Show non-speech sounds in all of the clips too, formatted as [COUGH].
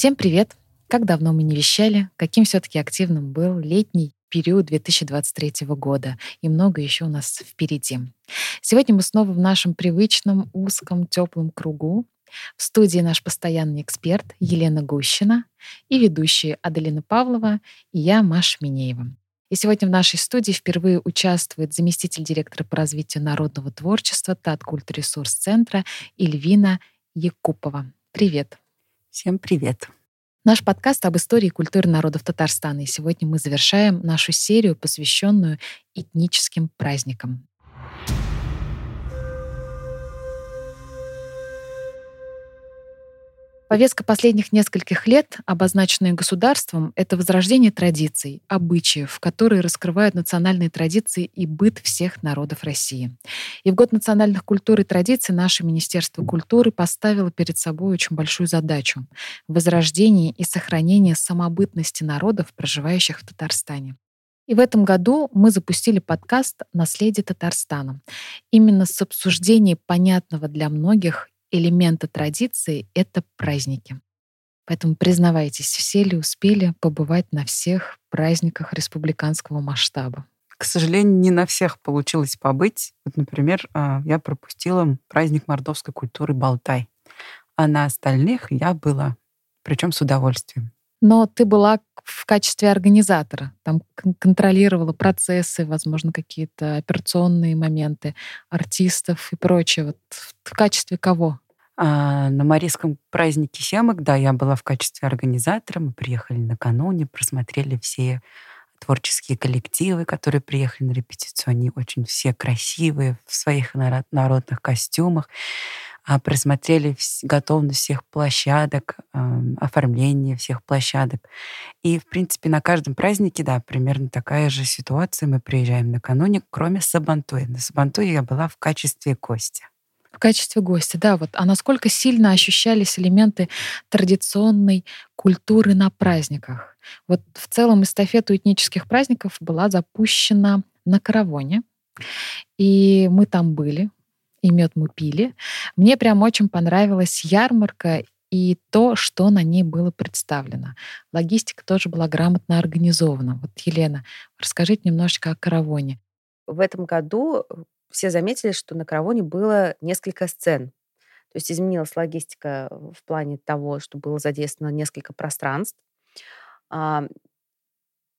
Всем привет! Как давно мы не вещали, каким все-таки активным был летний период 2023 года, и много еще у нас впереди. Сегодня мы снова в нашем привычном узком теплом кругу. В студии наш постоянный эксперт Елена Гущина и ведущие Аделина Павлова и я, Маша Минеева. И сегодня в нашей студии впервые участвует заместитель директора по развитию народного творчества ТАТ Культресурс-центра Ильвина Якупова. Привет. Всем привет. Наш подкаст об истории и культуре народов Татарстана. И сегодня мы завершаем нашу серию, посвященную этническим праздникам. Повестка последних нескольких лет, обозначенная государством, это возрождение традиций, обычаев, которые раскрывают национальные традиции и быт всех народов России. И в год национальных культур и традиций наше Министерство культуры поставило перед собой очень большую задачу — возрождение и сохранение самобытности народов, проживающих в Татарстане. И в этом году мы запустили подкаст «Наследие Татарстана» именно с обсуждением понятного для многих элемента традиции — это праздники. Поэтому признавайтесь, все ли успели побывать на всех праздниках республиканского масштаба? К сожалению, не на всех получилось побыть. Вот, например, а, я пропустила праздник мордовской культуры Болтай. А на остальных я была, причем с удовольствием. Но ты была в качестве организатора, там контролировала процессы, возможно, какие-то операционные моменты артистов и прочее. Вот в качестве кого? А на Марийском празднике Семок, да, я была в качестве организатора. Мы приехали накануне, просмотрели все творческие коллективы, которые приехали на репетицию. Они очень все красивые в своих народных костюмах. А, просмотрели готовность всех площадок, оформление всех площадок. И, в принципе, на каждом празднике, да, примерно такая же ситуация. Мы приезжаем накануне, кроме Сабантуя. На Сабантуе я была в качестве гостя. В качестве гостя, да. Вот. А насколько сильно ощущались элементы традиционной культуры на праздниках? Вот в целом эстафета этнических праздников была запущена на Каравоне. И мы там были, и мед мы пили. Мне прям очень понравилась ярмарка и то, что на ней было представлено. Логистика тоже была грамотно организована. Вот, Елена, расскажите немножечко о каравоне. В этом году э, все заметили, что на каравоне было несколько сцен. То есть изменилась логистика в плане того, что было задействовано несколько пространств.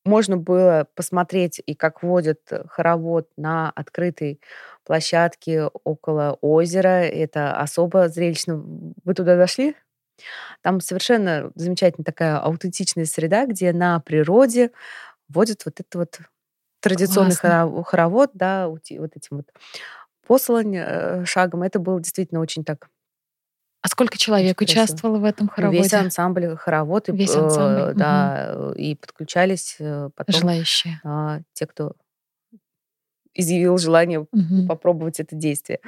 Можно было посмотреть и как водят э, хоровод на открытой площадке около озера. Это особо зрелищно. Вы туда зашли? Там совершенно замечательная такая аутентичная среда, где на природе водят вот этот вот традиционный Классно. хоровод, да, вот этим вот послань э, шагом. Это было действительно очень так сколько человек участвовало в этом хороводе? Весь ансамбль хоровод. И, Весь ансамбль. Э, да, угу. и подключались э, потом желающие. Э, те, кто изъявил желание угу. попробовать это действие.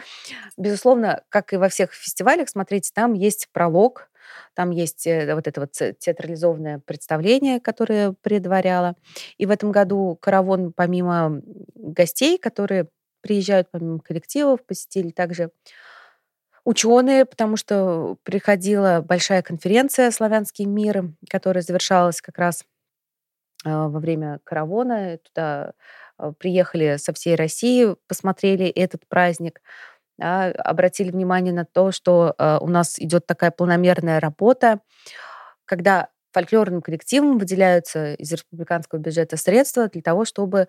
Безусловно, как и во всех фестивалях, смотрите, там есть пролог, там есть э, вот это вот театрализованное представление, которое предваряло. И в этом году Каравон, помимо гостей, которые приезжают, помимо коллективов, посетили также ученые, потому что приходила большая конференция «Славянский мир», которая завершалась как раз а, во время Каравона. Туда а, приехали со всей России, посмотрели этот праздник, да, обратили внимание на то, что а, у нас идет такая планомерная работа, когда фольклорным коллективам выделяются из республиканского бюджета средства для того, чтобы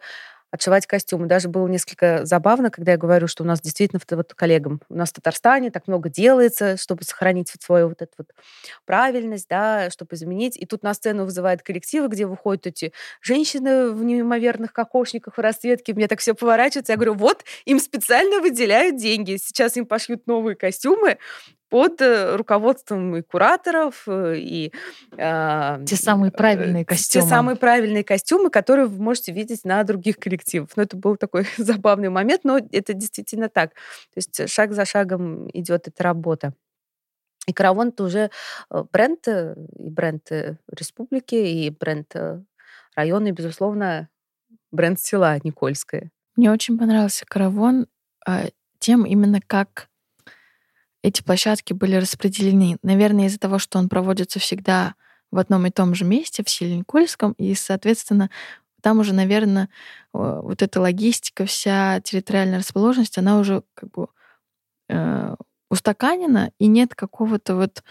отшивать костюмы. Даже было несколько забавно, когда я говорю, что у нас действительно вот коллегам, у нас в Татарстане так много делается, чтобы сохранить вот свою вот эту вот правильность, да, чтобы изменить. И тут на сцену вызывают коллективы, где выходят эти женщины в неимоверных кокошниках в расцветке. Мне так все поворачивается. Я говорю, вот, им специально выделяют деньги. Сейчас им пошьют новые костюмы, под э, руководством и кураторов, э, и... Э, те самые правильные костюмы. Те самые правильные костюмы, которые вы можете видеть на других коллективах. Но ну, это был такой [LAUGHS] забавный момент, но это действительно так. То есть шаг за шагом идет эта работа. И Каравон это уже бренд, и бренд республики, и бренд района, и, безусловно, бренд села Никольское. Мне очень понравился Каравон тем именно как эти площадки были распределены. Наверное, из-за того, что он проводится всегда в одном и том же месте, в Селенькольском, и, соответственно, там уже, наверное, вот эта логистика, вся территориальная расположенность, она уже как бы э, устаканена, и нет какого-то вот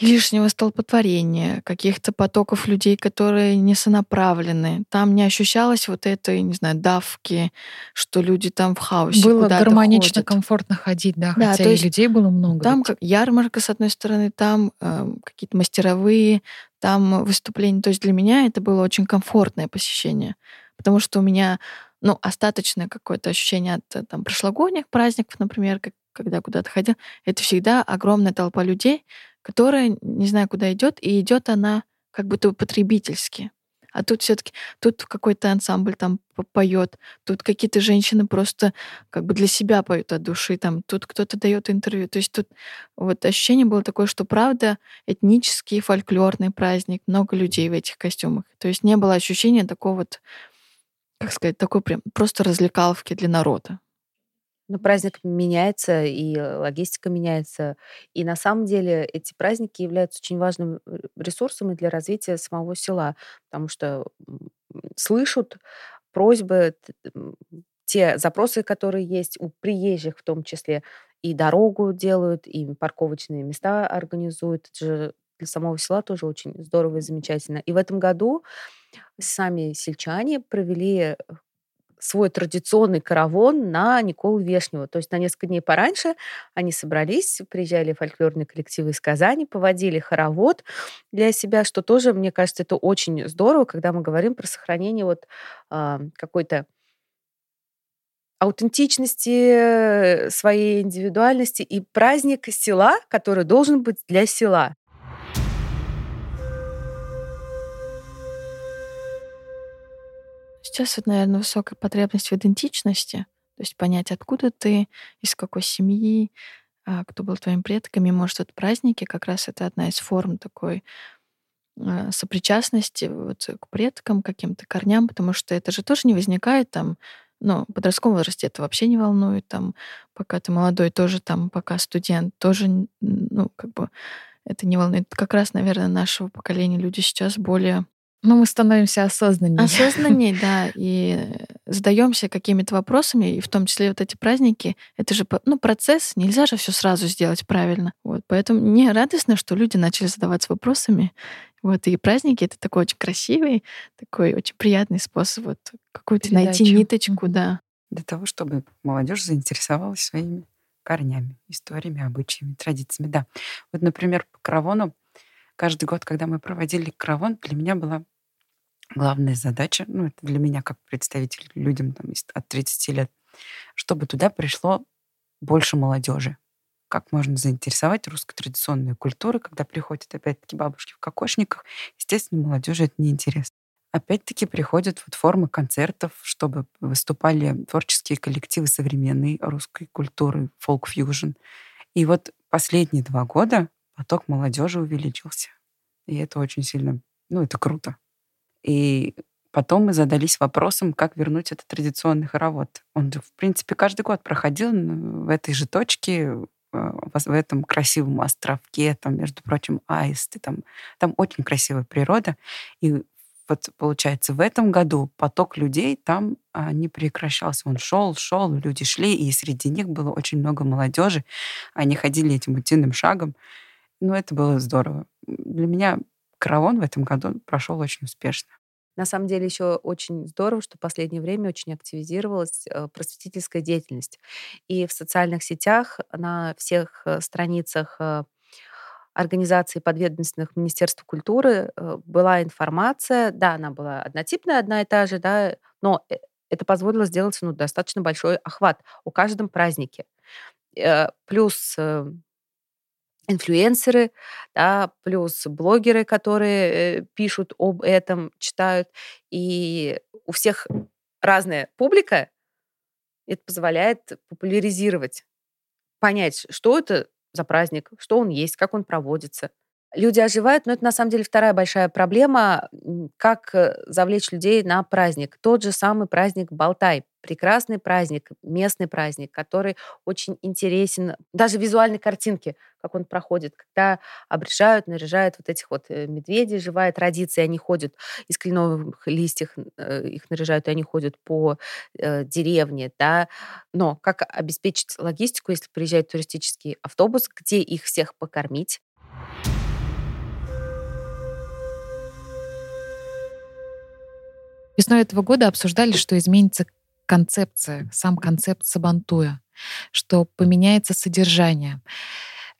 лишнего столпотворения, каких-то потоков людей, которые не сонаправлены. Там не ощущалось вот этой, не знаю, давки, что люди там в хаосе Было гармонично, ходят. комфортно ходить, да, да хотя есть людей было много. Там как ярмарка, с одной стороны, там э, какие-то мастеровые, там выступления. То есть для меня это было очень комфортное посещение, потому что у меня ну, остаточное какое-то ощущение от э, там, прошлогодних праздников, например, как, когда куда-то ходил, это всегда огромная толпа людей, которая не знаю, куда идет, и идет она как будто потребительски. А тут все-таки тут какой-то ансамбль там поет, тут какие-то женщины просто как бы для себя поют от души, там тут кто-то дает интервью. То есть тут вот ощущение было такое, что правда этнический фольклорный праздник, много людей в этих костюмах. То есть не было ощущения такого вот, как сказать, такой прям просто развлекаловки для народа. Ну, праздник меняется, и логистика меняется. И на самом деле эти праздники являются очень важным э, ресурсом для развития самого села, потому что слышат просьбы, те запросы, которые есть у приезжих в том числе, и дорогу делают, и парковочные места организуют. Это же для самого села тоже очень здорово и замечательно. И в этом году сами сельчане провели э, свой традиционный каравон на Николу Вешнего. То есть на несколько дней пораньше они собрались, приезжали фольклорные коллективы из Казани, поводили хоровод для себя, что тоже, мне кажется, это очень здорово, когда мы говорим про сохранение вот э, какой-то аутентичности, своей индивидуальности и праздник села, который должен быть для села. Сейчас вот, наверное, высокая потребность в идентичности, то есть понять, откуда ты, из какой семьи, а, кто был твоими предками. Может, вот праздники как раз это одна из форм такой а, сопричастности вот к предкам, каким-то корням, потому что это же тоже не возникает там, ну, в подростковом возрасте это вообще не волнует, там, пока ты молодой, тоже там, пока студент, тоже, ну, как бы это не волнует. Как раз, наверное, нашего поколения люди сейчас более ну, мы становимся осознаннее. Осознаннее, [LAUGHS] да, и задаемся какими-то вопросами, и в том числе вот эти праздники, это же ну, процесс, нельзя же все сразу сделать правильно. Вот, поэтому мне радостно, что люди начали задаваться вопросами. Вот, и праздники — это такой очень красивый, такой очень приятный способ вот какую-то найти ниточку, да. Для того, чтобы молодежь заинтересовалась своими корнями, историями, обычаями, традициями. Да. Вот, например, по Каравону каждый год, когда мы проводили Каравон, для меня была главная задача, ну, это для меня как представитель людям там, от 30 лет, чтобы туда пришло больше молодежи. Как можно заинтересовать русской традиционной культурой, когда приходят опять-таки бабушки в кокошниках. Естественно, молодежи это неинтересно. Опять-таки приходят вот формы концертов, чтобы выступали творческие коллективы современной русской культуры, фолк-фьюжн. И вот последние два года поток молодежи увеличился. И это очень сильно, ну, это круто. И потом мы задались вопросом, как вернуть этот традиционный хоровод. Он, в принципе, каждый год проходил в этой же точке, э, в этом красивом островке, там, между прочим, аисты, там, там очень красивая природа. И вот, получается, в этом году поток людей там а, не прекращался. Он шел, шел, люди шли, и среди них было очень много молодежи. Они ходили этим утиным шагом. Ну, это было здорово. Для меня Каравон в этом году прошел очень успешно. На самом деле еще очень здорово, что в последнее время очень активизировалась э, просветительская деятельность. И в социальных сетях, на всех э, страницах э, организаций подведомственных Министерству культуры была информация, да, она была однотипная, одна и та же, да, но это позволило сделать ну, достаточно большой охват о каждом празднике. Плюс инфлюенсеры, да, плюс блогеры, которые э, пишут об этом, читают. И у всех разная публика. Это позволяет популяризировать, понять, что это за праздник, что он есть, как он проводится. Люди оживают, но это на самом деле вторая большая проблема, как э, завлечь людей на праздник. Тот же самый праздник Балтай, прекрасный праздник, местный праздник, который очень интересен, даже визуальной картинки, как он проходит, когда обрежают, наряжают вот этих вот э, медведей, живая традиция, они ходят из кленовых листьев, э, их наряжают, и они ходят по э, деревне, да, но как обеспечить логистику, если приезжает туристический автобус, где их всех покормить, Весной этого года обсуждали, что изменится концепция, сам концепт Сабантуя, что поменяется содержание.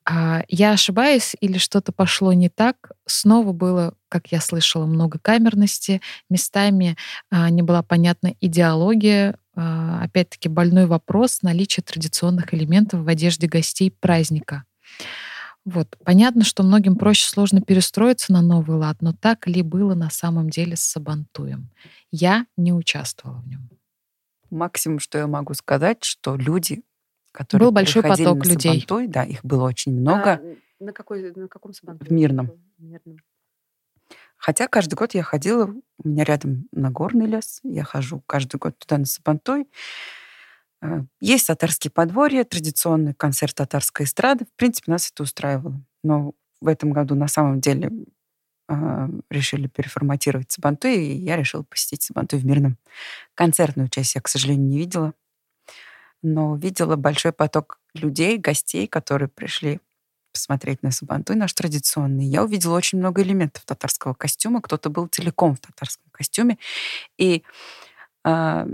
А я ошибаюсь или что-то пошло не так? Снова было, как я слышала, много камерности, местами а, не была понятна идеология, а, опять-таки больной вопрос наличия традиционных элементов в одежде гостей праздника. Вот. Понятно, что многим проще сложно перестроиться на новый лад, но так ли было на самом деле с Сабантуем? Я не участвовала в нем. Максимум, что я могу сказать, что люди, которые Был большой поток на людей. Сабантуй, да, их было очень много. А, на, какой, на каком Сабантуе? В Мирном. В Мирном. Хотя каждый год я ходила, у меня рядом Нагорный лес, я хожу каждый год туда на Сабантуй. Э, есть татарские подворья, традиционный концерт татарской эстрады. В принципе, нас это устраивало. Но в этом году на самом деле э, решили переформатировать Сабантуй, и я решила посетить Сабантуй в Мирном. Концертную часть я, к сожалению, не видела, но видела большой поток людей, гостей, которые пришли посмотреть на Сабантуй наш традиционный. Я увидела очень много элементов татарского костюма. Кто-то был целиком в татарском костюме. И э,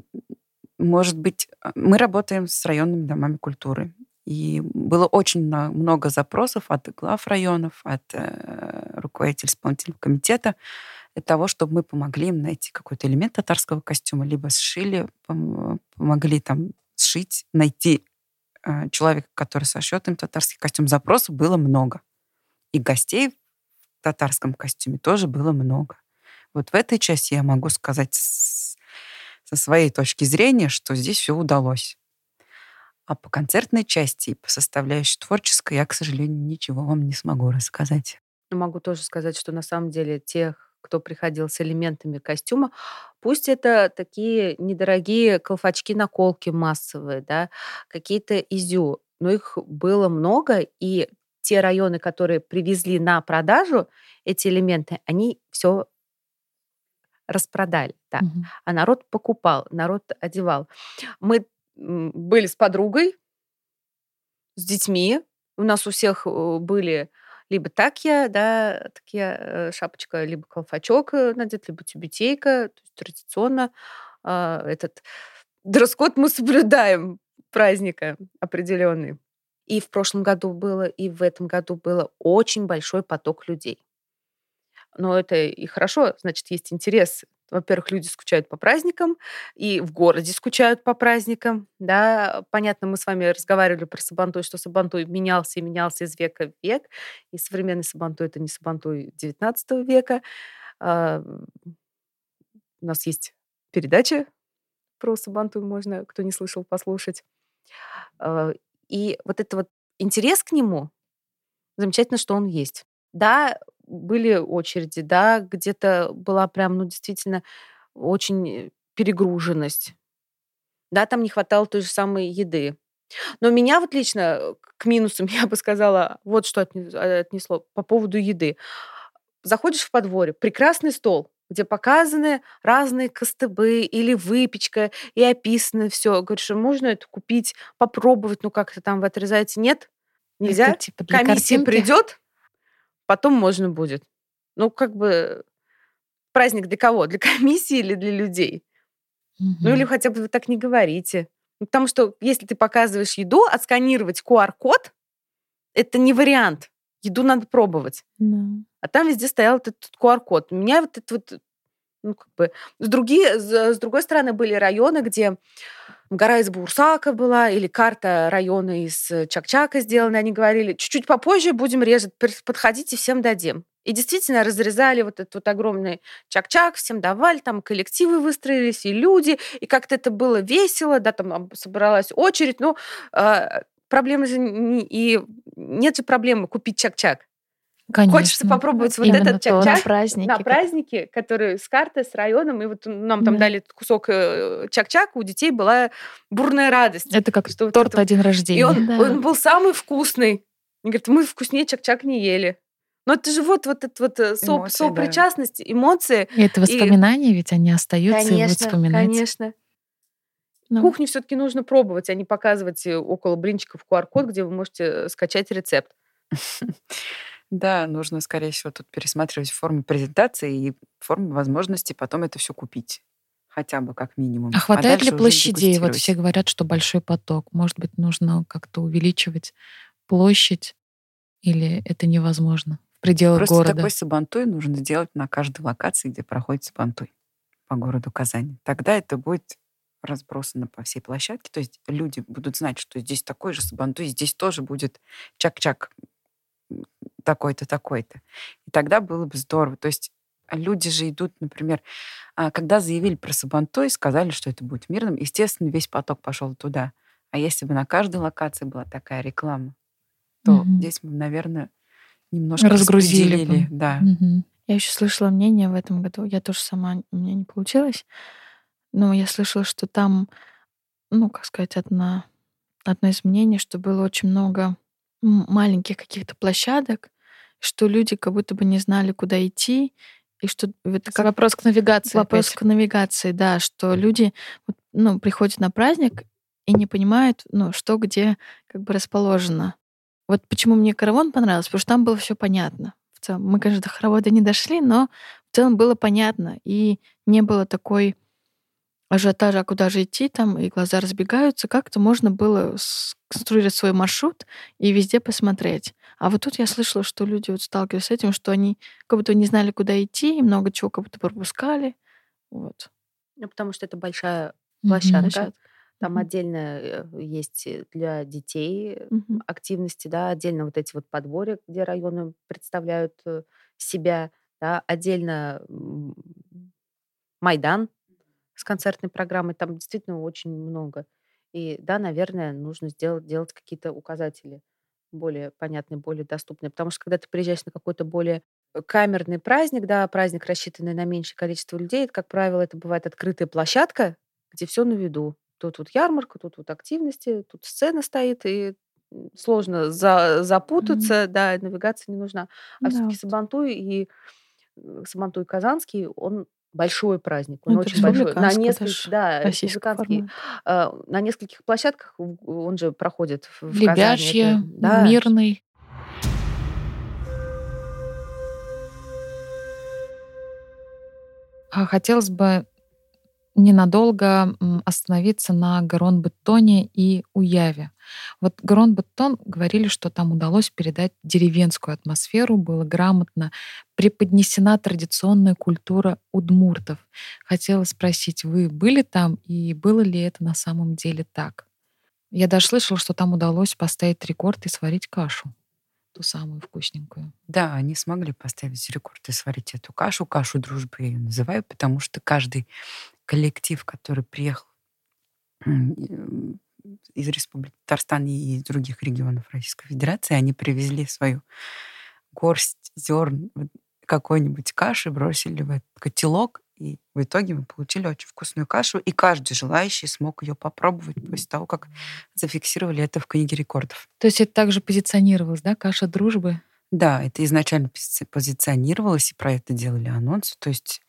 может быть, а, мы работаем с районными домами культуры. И было очень много запросов от глав районов, от э, руководителей исполнительного комитета для того, чтобы мы помогли им найти какой-то элемент татарского костюма, либо сшили, помогли там сшить, найти э, человека, который сошьет им татарский костюм. Запросов было много. И гостей в татарском костюме тоже было много. Вот в этой части я могу сказать со своей точки зрения, что здесь все удалось. А по концертной части и по составляющей творческой я, к сожалению, ничего вам не смогу рассказать. Могу тоже сказать, что на самом деле тех, кто приходил с элементами костюма, пусть это такие недорогие колфачки-наколки массовые, да, какие-то изю, но их было много, и те районы, которые привезли на продажу эти элементы, они все распродали, да. Угу. А народ покупал, народ одевал. Мы были с подругой, с детьми. У нас у всех э, были либо такья, да, такие э, шапочка, либо колфачок э, надет, либо тюбетейка. То есть традиционно э, этот [LAUGHS] дресс-код мы соблюдаем праздника определенный. И в прошлом году было, и в этом году было очень большой поток людей но это и хорошо, значит, есть интерес. Во-первых, люди скучают по праздникам, и в городе скучают по праздникам, да. Понятно, мы с вами разговаривали про Сабантуй, что Сабантуй менялся и менялся из века в век, и современный Сабантуй — это не Сабантуй XIX века. А, у нас есть передача про Сабантуй, можно, кто не слышал, послушать. А, и вот это вот интерес к нему, замечательно, что он есть. Да, были очереди, да, где-то была прям, ну, действительно, очень перегруженность. Да, там не хватало той же самой еды. Но меня вот лично к минусам, [LAUGHS] я бы сказала, вот что отнесло по поводу еды. Заходишь в подворье, прекрасный стол, где показаны разные костыбы или выпечка, и описано все. Говоришь, можно это купить, попробовать, ну как-то там вы отрезаете? Нет, нельзя. Это, типа, Комиссия картинки? придет, потом можно будет. Ну, как бы праздник для кого? Для [LAUGHS] комиссии или для людей? Угу. Ну, или хотя бы вы так не говорите. Ну, потому что если ты показываешь еду, отсканировать QR-код — это не вариант. Еду надо пробовать. Да. А там везде стоял этот QR-код. У меня вот это вот ну, как бы... С, другие, с другой стороны, были районы, где гора из Бурсака была, или карта района из Чакчака сделана. Они говорили, чуть-чуть попозже будем резать, подходите, всем дадим. И действительно разрезали вот этот вот огромный чак-чак, всем давали, там коллективы выстроились, и люди, и как-то это было весело, да, там собралась очередь, но э, проблема же не, и нет же проблемы купить чак-чак. Конечно. Хочется попробовать вот Именно этот чак-чак на празднике. на празднике, который с картой, с районом. И вот нам там да. дали кусок э, чак-чак, у детей была бурная радость. Это как что торт вот это... один рождения. И он, да. он был самый вкусный. Они говорят, мы вкуснее чак-чак не ели. Но это же вот, вот это вот э, эмоции, сопричастность, да. эмоции. И это воспоминания, и... ведь они остаются конечно, и будут вспоминать. Конечно, ну. Кухню все-таки нужно пробовать, а не показывать э, около блинчиков QR-код, где вы можете скачать рецепт. [LAUGHS] Да, нужно, скорее всего, тут пересматривать форму презентации и форму возможности потом это все купить. Хотя бы как минимум. А, а хватает а ли площадей? Вот все говорят, что большой поток. Может быть, нужно как-то увеличивать площадь? Или это невозможно в пределах Просто города? такой сабантуй нужно сделать на каждой локации, где проходит сабантуй по городу Казани. Тогда это будет разбросано по всей площадке. То есть люди будут знать, что здесь такой же сабантуй, здесь тоже будет чак-чак такой-то, такой-то. И тогда было бы здорово. То есть люди же идут, например, а, когда заявили про Сабантуй, сказали, что это будет мирным, естественно, весь поток пошел туда. А если бы на каждой локации была такая реклама, то mm-hmm. здесь мы, наверное, немножко разгрузили. Бы. Да. Mm-hmm. Я еще слышала мнение в этом году, я тоже сама, у меня не получилось, но я слышала, что там, ну, как сказать, одна, одно из мнений, что было очень много маленьких каких-то площадок, что люди как будто бы не знали, куда идти, и что это как вопрос к навигации. Вопрос опять. к навигации, да, что люди ну, приходят на праздник и не понимают, ну, что где как бы расположено. Вот почему мне караван понравился, потому что там было все понятно. В целом, мы, конечно, до хоровода не дошли, но в целом было понятно, и не было такой ажиотажа, а куда же идти там, и глаза разбегаются, как-то можно было сконструировать свой маршрут и везде посмотреть. А вот тут я слышала, что люди вот сталкивались с этим, что они как будто не знали, куда идти, и много чего как будто пропускали. Вот. Ну, потому что это большая площадка. Mm-hmm. Там mm-hmm. отдельно э, есть для детей mm-hmm. активности, да, отдельно вот эти вот подборы, где районы представляют э, себя, да, отдельно Майдан, с концертной программой, там действительно очень много. И да, наверное, нужно сделать, делать какие-то указатели более понятные, более доступные. Потому что когда ты приезжаешь на какой-то более э, камерный праздник, да, праздник, рассчитанный на меньшее количество людей, это, как правило, это бывает открытая площадка, где все на виду. Тут вот ярмарка, тут вот активности, тут сцена стоит, и сложно за, запутаться, mm-hmm. да, навигация не нужна. А да. все-таки Сабантуй и Сабантуй Казанский, он большой праздник, он Это очень большой. На нескольких, да, республиканский. Э, на нескольких площадках он же проходит в Лебяжье, Казани. Это, да. Мирный. А хотелось бы ненадолго остановиться на Гарон-Беттоне и Уяве. Вот Гарон-Беттон говорили, что там удалось передать деревенскую атмосферу, было грамотно преподнесена традиционная культура удмуртов. Хотела спросить, вы были там и было ли это на самом деле так? Я даже слышала, что там удалось поставить рекорд и сварить кашу ту самую вкусненькую. Да, они смогли поставить рекорд и сварить эту кашу. Кашу дружбы я ее называю, потому что каждый коллектив, который приехал из Республики Татарстан и из других регионов Российской Федерации, они привезли свою горсть зерн какой-нибудь каши, бросили в этот котелок, и в итоге мы получили очень вкусную кашу, и каждый желающий смог ее попробовать после того, как зафиксировали это в книге рекордов. То есть это также позиционировалось, да, каша дружбы? Да, это изначально позиционировалось, и про это делали анонсы. То есть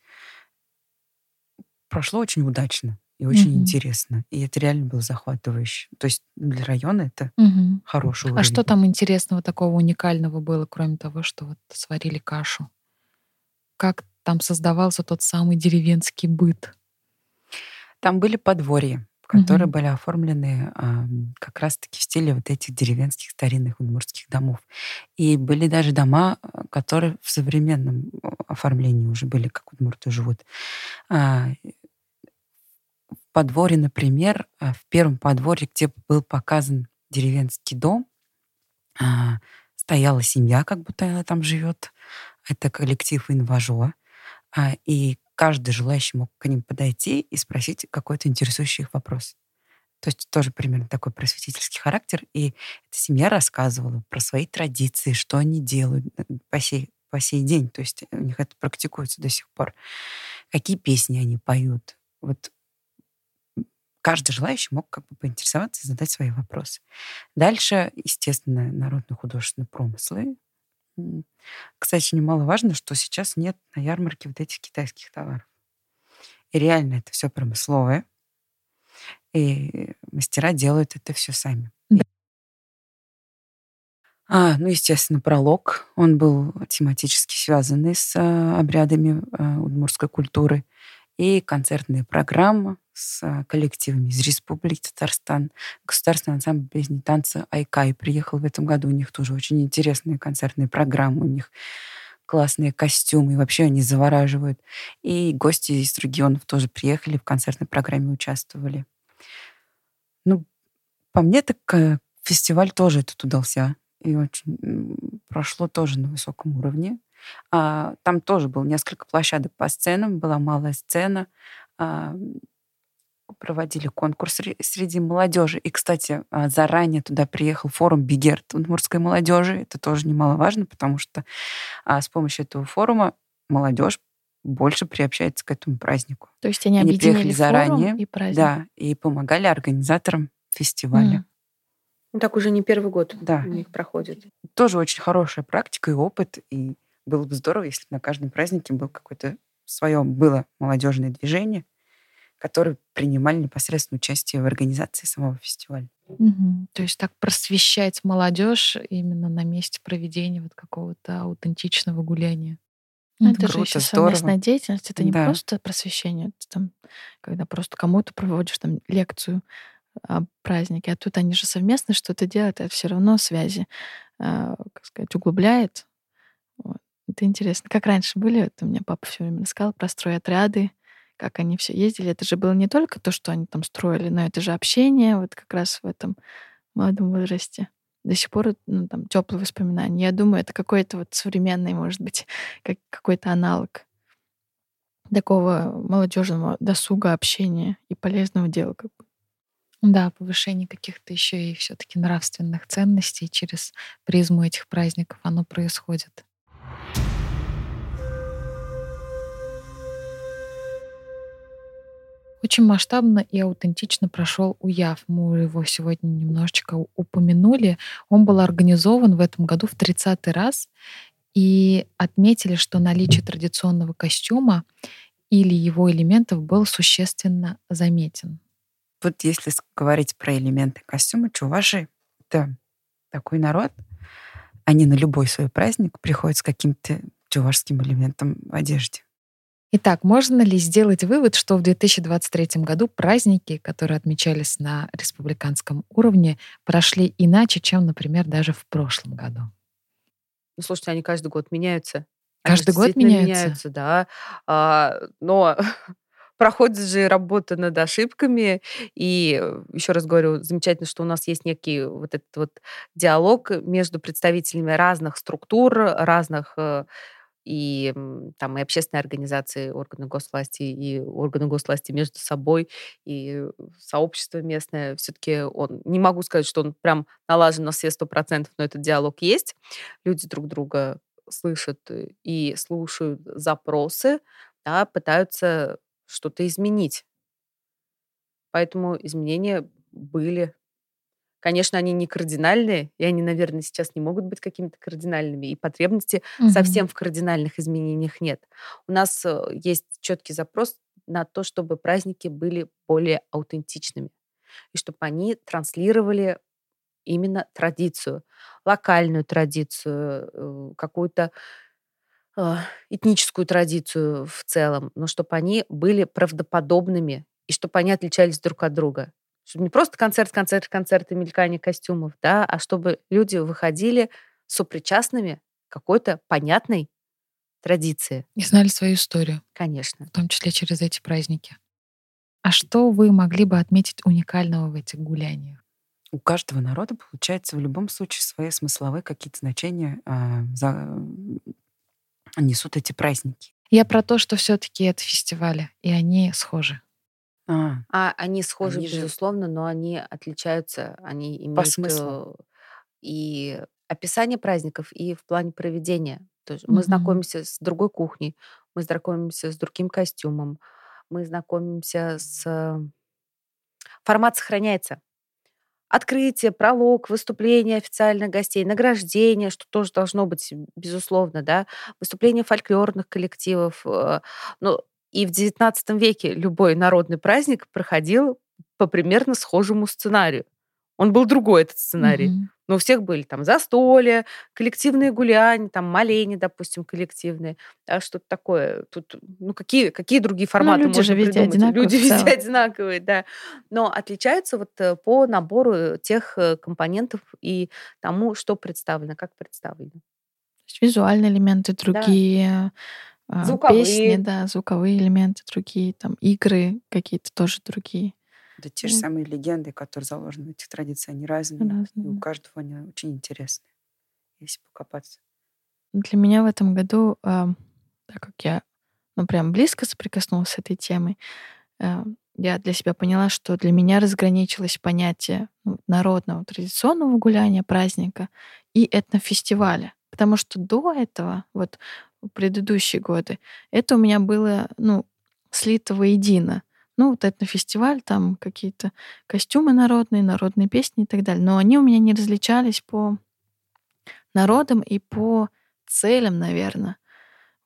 прошло очень удачно и очень mm-hmm. интересно. И это реально было захватывающе. То есть для района это mm-hmm. хороший уровень. А что там интересного такого уникального было, кроме того, что вот сварили кашу? Как там создавался тот самый деревенский быт? Там были подворья, которые mm-hmm. были оформлены э, как раз-таки в стиле вот этих деревенских старинных удмуртских домов. И были даже дома, которые в современном оформлении уже были, как удмурты живут. А, подворье, например, э, в первом подворье, где был показан деревенский дом, а, стояла семья, как будто она там живет. Это коллектив инважо. А, и каждый желающий мог к ним подойти и спросить какой-то интересующий их вопрос. То есть тоже примерно такой просветительский характер. И эта семья рассказывала про свои традиции, что они делают э, по сей, по сей день. То есть у них это практикуется до сих пор. Какие песни они поют. Вот каждый желающий мог как бы поинтересоваться и задать свои вопросы. Дальше, естественно, народно-художественные промыслы. Кстати, немаловажно, что сейчас нет на ярмарке вот этих китайских товаров. И реально это все промысловое. И мастера делают это все сами. Да. А, ну, естественно, пролог. Он был тематически связанный с а, обрядами а, удмуртской культуры. И концертная программа с а, коллективами из Республики Татарстан. Государственный ансамбль песни танца «Айкай» приехал в этом году. У них тоже очень интересные концертные программы. У них классные костюмы, и вообще они завораживают. И гости из регионов тоже приехали, в концертной программе участвовали. Ну, по мне, так э, фестиваль тоже этот удался. И очень прошло тоже на высоком уровне. А, там тоже было несколько площадок по сценам, была малая сцена. А, проводили конкурс среди молодежи. И, кстати, а, заранее туда приехал форум Бигерт удмуртской молодежи. Это тоже немаловажно, потому что а, с помощью этого форума молодежь больше приобщается к этому празднику. То есть они, они приехали заранее, и праздник. Да, и помогали организаторам фестиваля. Mm. Ну, так уже не первый год да. у них проходит. Тоже очень хорошая практика и опыт. И было бы здорово, если на каждом празднике был какое-то свое было молодежное движение, которые принимали непосредственно участие в организации самого фестиваля. Угу. То есть так просвещать молодежь именно на месте проведения вот какого-то аутентичного гуляния. Ну, это, это же еще здорово. совместная деятельность. Это не да. просто просвещение, это там, когда просто кому-то проводишь там лекцию о празднике, а тут они же совместно что-то делают, это все равно связи, э, как сказать, углубляет. Вот. Это интересно. Как раньше были, это у меня папа все время рассказал про стройотряды, как они все ездили. Это же было не только то, что они там строили, но это же общение вот как раз в этом молодом возрасте. До сих пор ну, там теплые воспоминания. Я думаю, это какой-то вот современный, может быть, [LAUGHS] как, какой-то аналог такого молодежного досуга, общения и полезного дела. Как бы. Да, повышение каких-то еще и все-таки нравственных ценностей через призму этих праздников оно происходит. Очень масштабно и аутентично прошел УЯВ. Мы его сегодня немножечко упомянули. Он был организован в этом году в 30-й раз и отметили, что наличие традиционного костюма или его элементов был существенно заметен. Вот если говорить про элементы костюма, чуваши — это такой народ, они на любой свой праздник приходят с каким-то чувашским элементом в одежде. Итак, можно ли сделать вывод, что в 2023 году праздники, которые отмечались на республиканском уровне, прошли иначе, чем, например, даже в прошлом году? Ну, слушайте, они каждый год меняются. Каждый год меняются? меняются, да. А, но [LAUGHS] проходит же работа над ошибками. И еще раз говорю, замечательно, что у нас есть некий вот этот вот диалог между представителями разных структур, разных э, и там и общественные организации, органы госвласти и органы госвласти между собой, и сообщество местное. Все-таки он, не могу сказать, что он прям налажен на все сто процентов, но этот диалог есть. Люди друг друга слышат и слушают запросы, да, пытаются что-то изменить. Поэтому изменения были Конечно, они не кардинальные, и они, наверное, сейчас не могут быть какими-то кардинальными, и потребности угу. совсем в кардинальных изменениях нет. У нас э, есть четкий запрос на то, чтобы праздники были более аутентичными, и чтобы они транслировали именно традицию, локальную традицию, э, какую-то э, этническую традицию в целом, но чтобы они были правдоподобными и чтобы они отличались друг от друга. Чтобы не просто концерт, концерт, концерт и мелькание костюмов, да, а чтобы люди выходили сопричастными какой-то понятной традиции. И знали свою историю. Конечно. В том числе через эти праздники. А что вы могли бы отметить уникального в этих гуляниях? У каждого народа, получается, в любом случае свои смысловые какие-то значения э, за... несут эти праздники. Я про то, что все-таки это фестивали, и они схожи. А, А они схожи, они же безусловно, но они отличаются, они по имеют смыслу. Э, и описание праздников, и в плане проведения. То есть мы знакомимся с другой кухней, мы знакомимся с другим костюмом, мы знакомимся с формат сохраняется. Открытие, пролог, выступление официальных гостей, награждение, что тоже должно быть, безусловно, да, выступление фольклорных коллективов. Э, ну, и в XIX веке любой народный праздник проходил по примерно схожему сценарию. Он был другой, этот сценарий. Mm-hmm. Но у всех были там застолья, коллективные гуляния, там моления, допустим, коллективные. А что-то такое. Тут, ну, какие, какие другие ну, форматы ну, люди можно же везде придумать? Люди [LAUGHS] везде одинаковые, да. Но отличаются вот э, по набору тех э, компонентов и тому, что представлено, как представлено. Визуальные элементы другие, да. Звуковые. песни, да, звуковые элементы другие, там игры какие-то тоже другие. Да те же самые легенды, которые заложены в этих традициях, они разные. разные. И у каждого они очень интересные, если покопаться. Для меня в этом году, э, так как я ну, прям близко соприкоснулась с этой темой, э, я для себя поняла, что для меня разграничилось понятие ну, народного традиционного гуляния, праздника и этнофестиваля. Потому что до этого, вот предыдущие годы, это у меня было, ну, слито воедино. Ну, вот это фестиваль, там какие-то костюмы народные, народные песни и так далее. Но они у меня не различались по народам и по целям, наверное.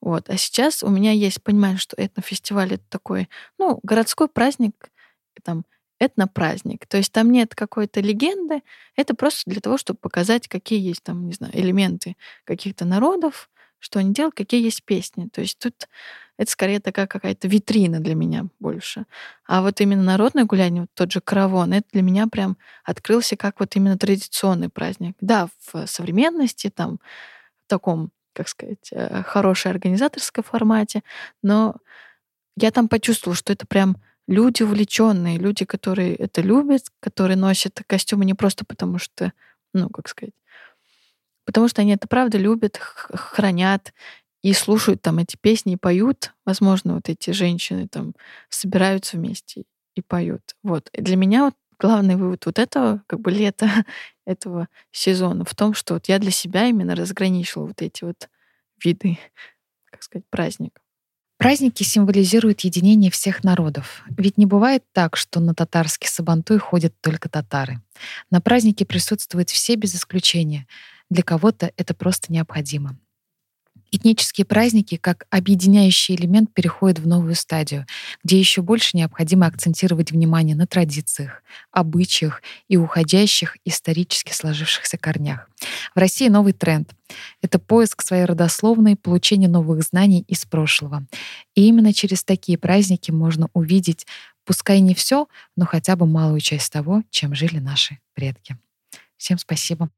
Вот. А сейчас у меня есть понимание, что этнофестиваль — это такой, ну, городской праздник, там, этнопраздник. То есть там нет какой-то легенды, это просто для того, чтобы показать, какие есть там, не знаю, элементы каких-то народов, что они делают, какие есть песни. То есть тут это скорее такая какая-то витрина для меня больше. А вот именно народное гуляние, вот тот же каравон, это для меня прям открылся как вот именно традиционный праздник. Да, в современности, там, в таком, как сказать, э, хорошей организаторской формате, но я там почувствовала, что это прям люди увлеченные, люди, которые это любят, которые носят костюмы не просто потому, что, ну, как сказать, потому что они это правда любят, хранят и слушают там эти песни и поют. Возможно, вот эти женщины там собираются вместе и поют. Вот. И для меня вот главный вывод вот этого, как бы лета [LAUGHS] этого сезона в том, что вот я для себя именно разграничила вот эти вот виды, как сказать, праздников. Праздники символизируют единение всех народов. Ведь не бывает так, что на татарский сабантуй ходят только татары. На празднике присутствуют все без исключения. Для кого-то это просто необходимо. Этнические праздники как объединяющий элемент переходят в новую стадию, где еще больше необходимо акцентировать внимание на традициях, обычаях и уходящих исторически сложившихся корнях. В России новый тренд — это поиск своей родословной, получение новых знаний из прошлого. И именно через такие праздники можно увидеть, пускай не все, но хотя бы малую часть того, чем жили наши предки. Всем спасибо.